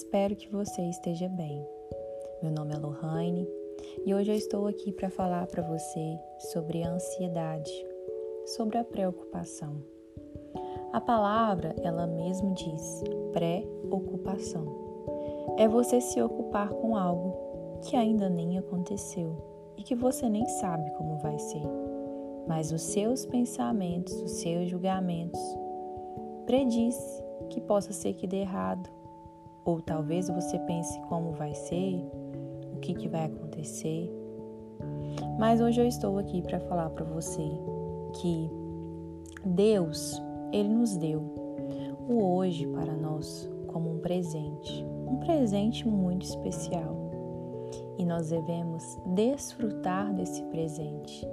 Espero que você esteja bem. Meu nome é Lohane e hoje eu estou aqui para falar para você sobre a ansiedade, sobre a preocupação. A palavra, ela mesmo diz preocupação. É você se ocupar com algo que ainda nem aconteceu e que você nem sabe como vai ser. Mas os seus pensamentos, os seus julgamentos prediz que possa ser que dê errado. Ou talvez você pense como vai ser, o que, que vai acontecer. Mas hoje eu estou aqui para falar para você que Deus, Ele nos deu o hoje para nós como um presente, um presente muito especial. E nós devemos desfrutar desse presente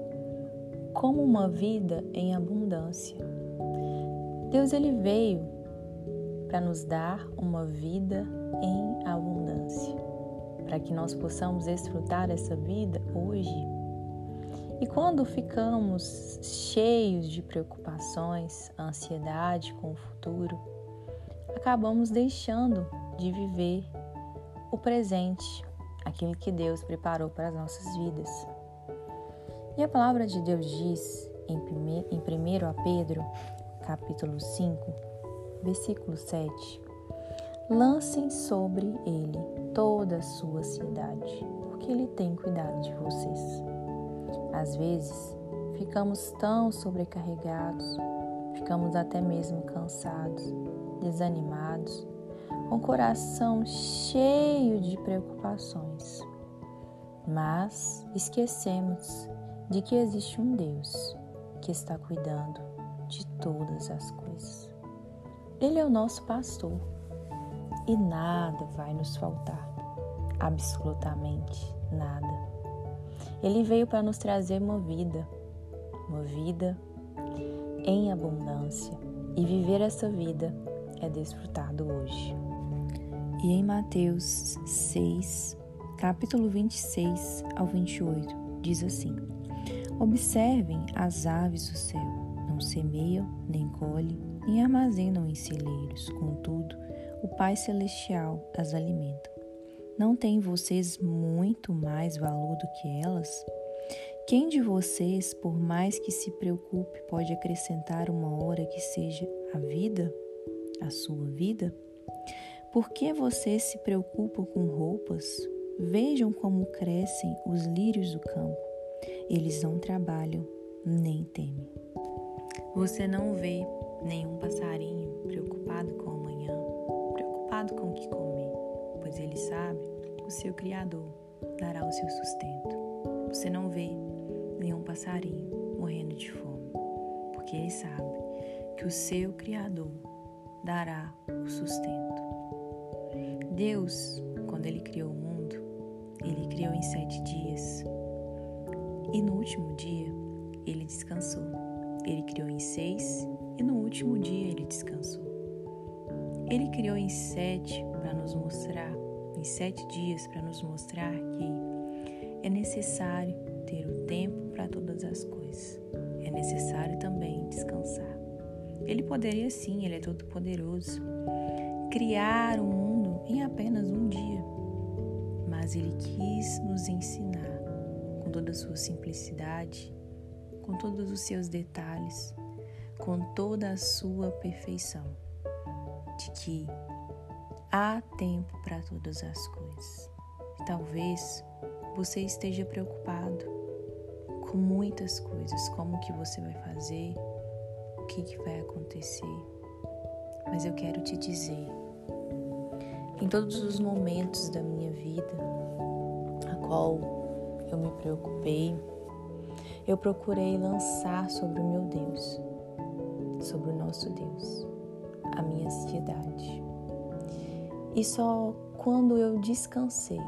como uma vida em abundância. Deus ele veio para nos dar uma vida em abundância, para que nós possamos desfrutar essa vida hoje. E quando ficamos cheios de preocupações, ansiedade com o futuro, acabamos deixando de viver o presente, aquilo que Deus preparou para as nossas vidas. E a palavra de Deus diz em 1 Pedro, capítulo 5, versículo 7. Lancem sobre ele toda a sua ansiedade, porque ele tem cuidado de vocês. Às vezes, ficamos tão sobrecarregados, ficamos até mesmo cansados, desanimados, com o coração cheio de preocupações. Mas esquecemos de que existe um Deus que está cuidando de todas as coisas. Ele é o nosso pastor. E nada vai nos faltar, absolutamente nada. Ele veio para nos trazer uma vida, uma vida em abundância. E viver essa vida é desfrutado hoje. E em Mateus 6, capítulo 26 ao 28, diz assim: Observem as aves do céu, não semeiam, nem colhem, nem armazenam em celeiros, contudo, o Pai Celestial as alimenta. Não tem vocês muito mais valor do que elas? Quem de vocês, por mais que se preocupe, pode acrescentar uma hora que seja a vida, a sua vida? Por que vocês se preocupam com roupas? Vejam como crescem os lírios do campo. Eles não trabalham nem temem. Você não vê nenhum passarinho preocupado com o amanhã, preocupado com o que comer, pois ele sabe o seu Criador dará o seu sustento. Você não vê nenhum passarinho morrendo de fome, porque ele sabe que o seu Criador dará o sustento. Deus, quando ele criou o mundo, ele criou em sete dias. E no último dia, ele descansou. Ele criou em seis e no último dia ele descansou. Ele criou em sete para nos mostrar, em sete dias para nos mostrar que é necessário ter o tempo para todas as coisas. É necessário também descansar. Ele poderia sim, ele é todo poderoso, criar o um mundo em apenas um dia. Mas ele quis nos ensinar com toda a sua simplicidade, com todos os seus detalhes, com toda a sua perfeição, de que há tempo para todas as coisas. Talvez você esteja preocupado com muitas coisas, como que você vai fazer, o que, que vai acontecer. Mas eu quero te dizer, em todos os momentos da minha vida, a qual eu me preocupei, eu procurei lançar sobre o meu Deus sobre o nosso Deus, a minha ansiedade. E só quando eu descansei,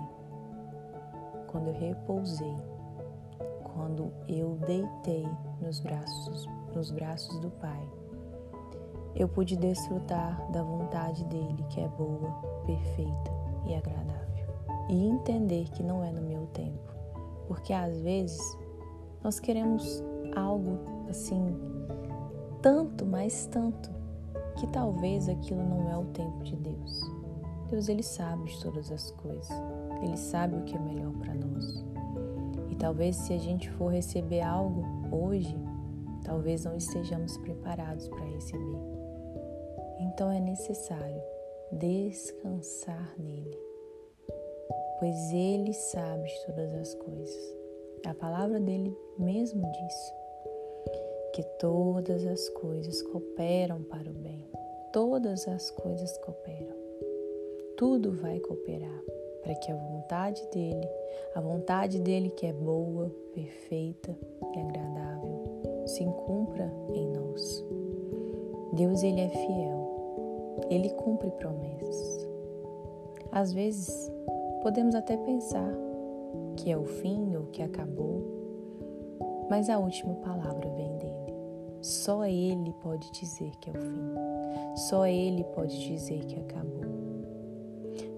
quando eu repousei, quando eu deitei nos braços, nos braços do Pai, eu pude desfrutar da vontade dele, que é boa, perfeita e agradável, e entender que não é no meu tempo, porque às vezes nós queremos algo assim tanto, mas tanto, que talvez aquilo não é o tempo de Deus. Deus ele sabe de todas as coisas. Ele sabe o que é melhor para nós. E talvez se a gente for receber algo hoje, talvez não estejamos preparados para receber. Então é necessário descansar nele, pois ele sabe de todas as coisas. A palavra dele mesmo diz que todas as coisas cooperam para o bem. Todas as coisas cooperam. Tudo vai cooperar para que a vontade dele, a vontade dele que é boa, perfeita e agradável, se cumpra em nós. Deus ele é fiel. Ele cumpre promessas. Às vezes, podemos até pensar que é o fim ou que acabou, mas a última palavra vem dele. Só ele pode dizer que é o fim. Só ele pode dizer que acabou.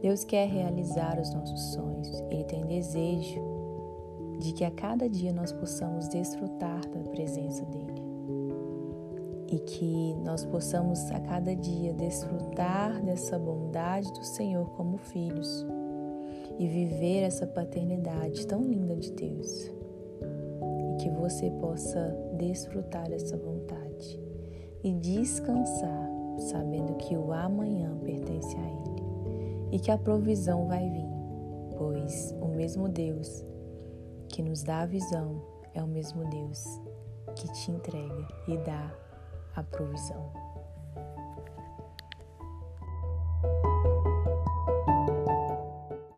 Deus quer realizar os nossos sonhos. Ele tem desejo de que a cada dia nós possamos desfrutar da presença dele. E que nós possamos a cada dia desfrutar dessa bondade do Senhor como filhos e viver essa paternidade tão linda de Deus. Que você possa desfrutar dessa vontade e descansar, sabendo que o amanhã pertence a Ele e que a provisão vai vir, pois o mesmo Deus que nos dá a visão é o mesmo Deus que te entrega e dá a provisão.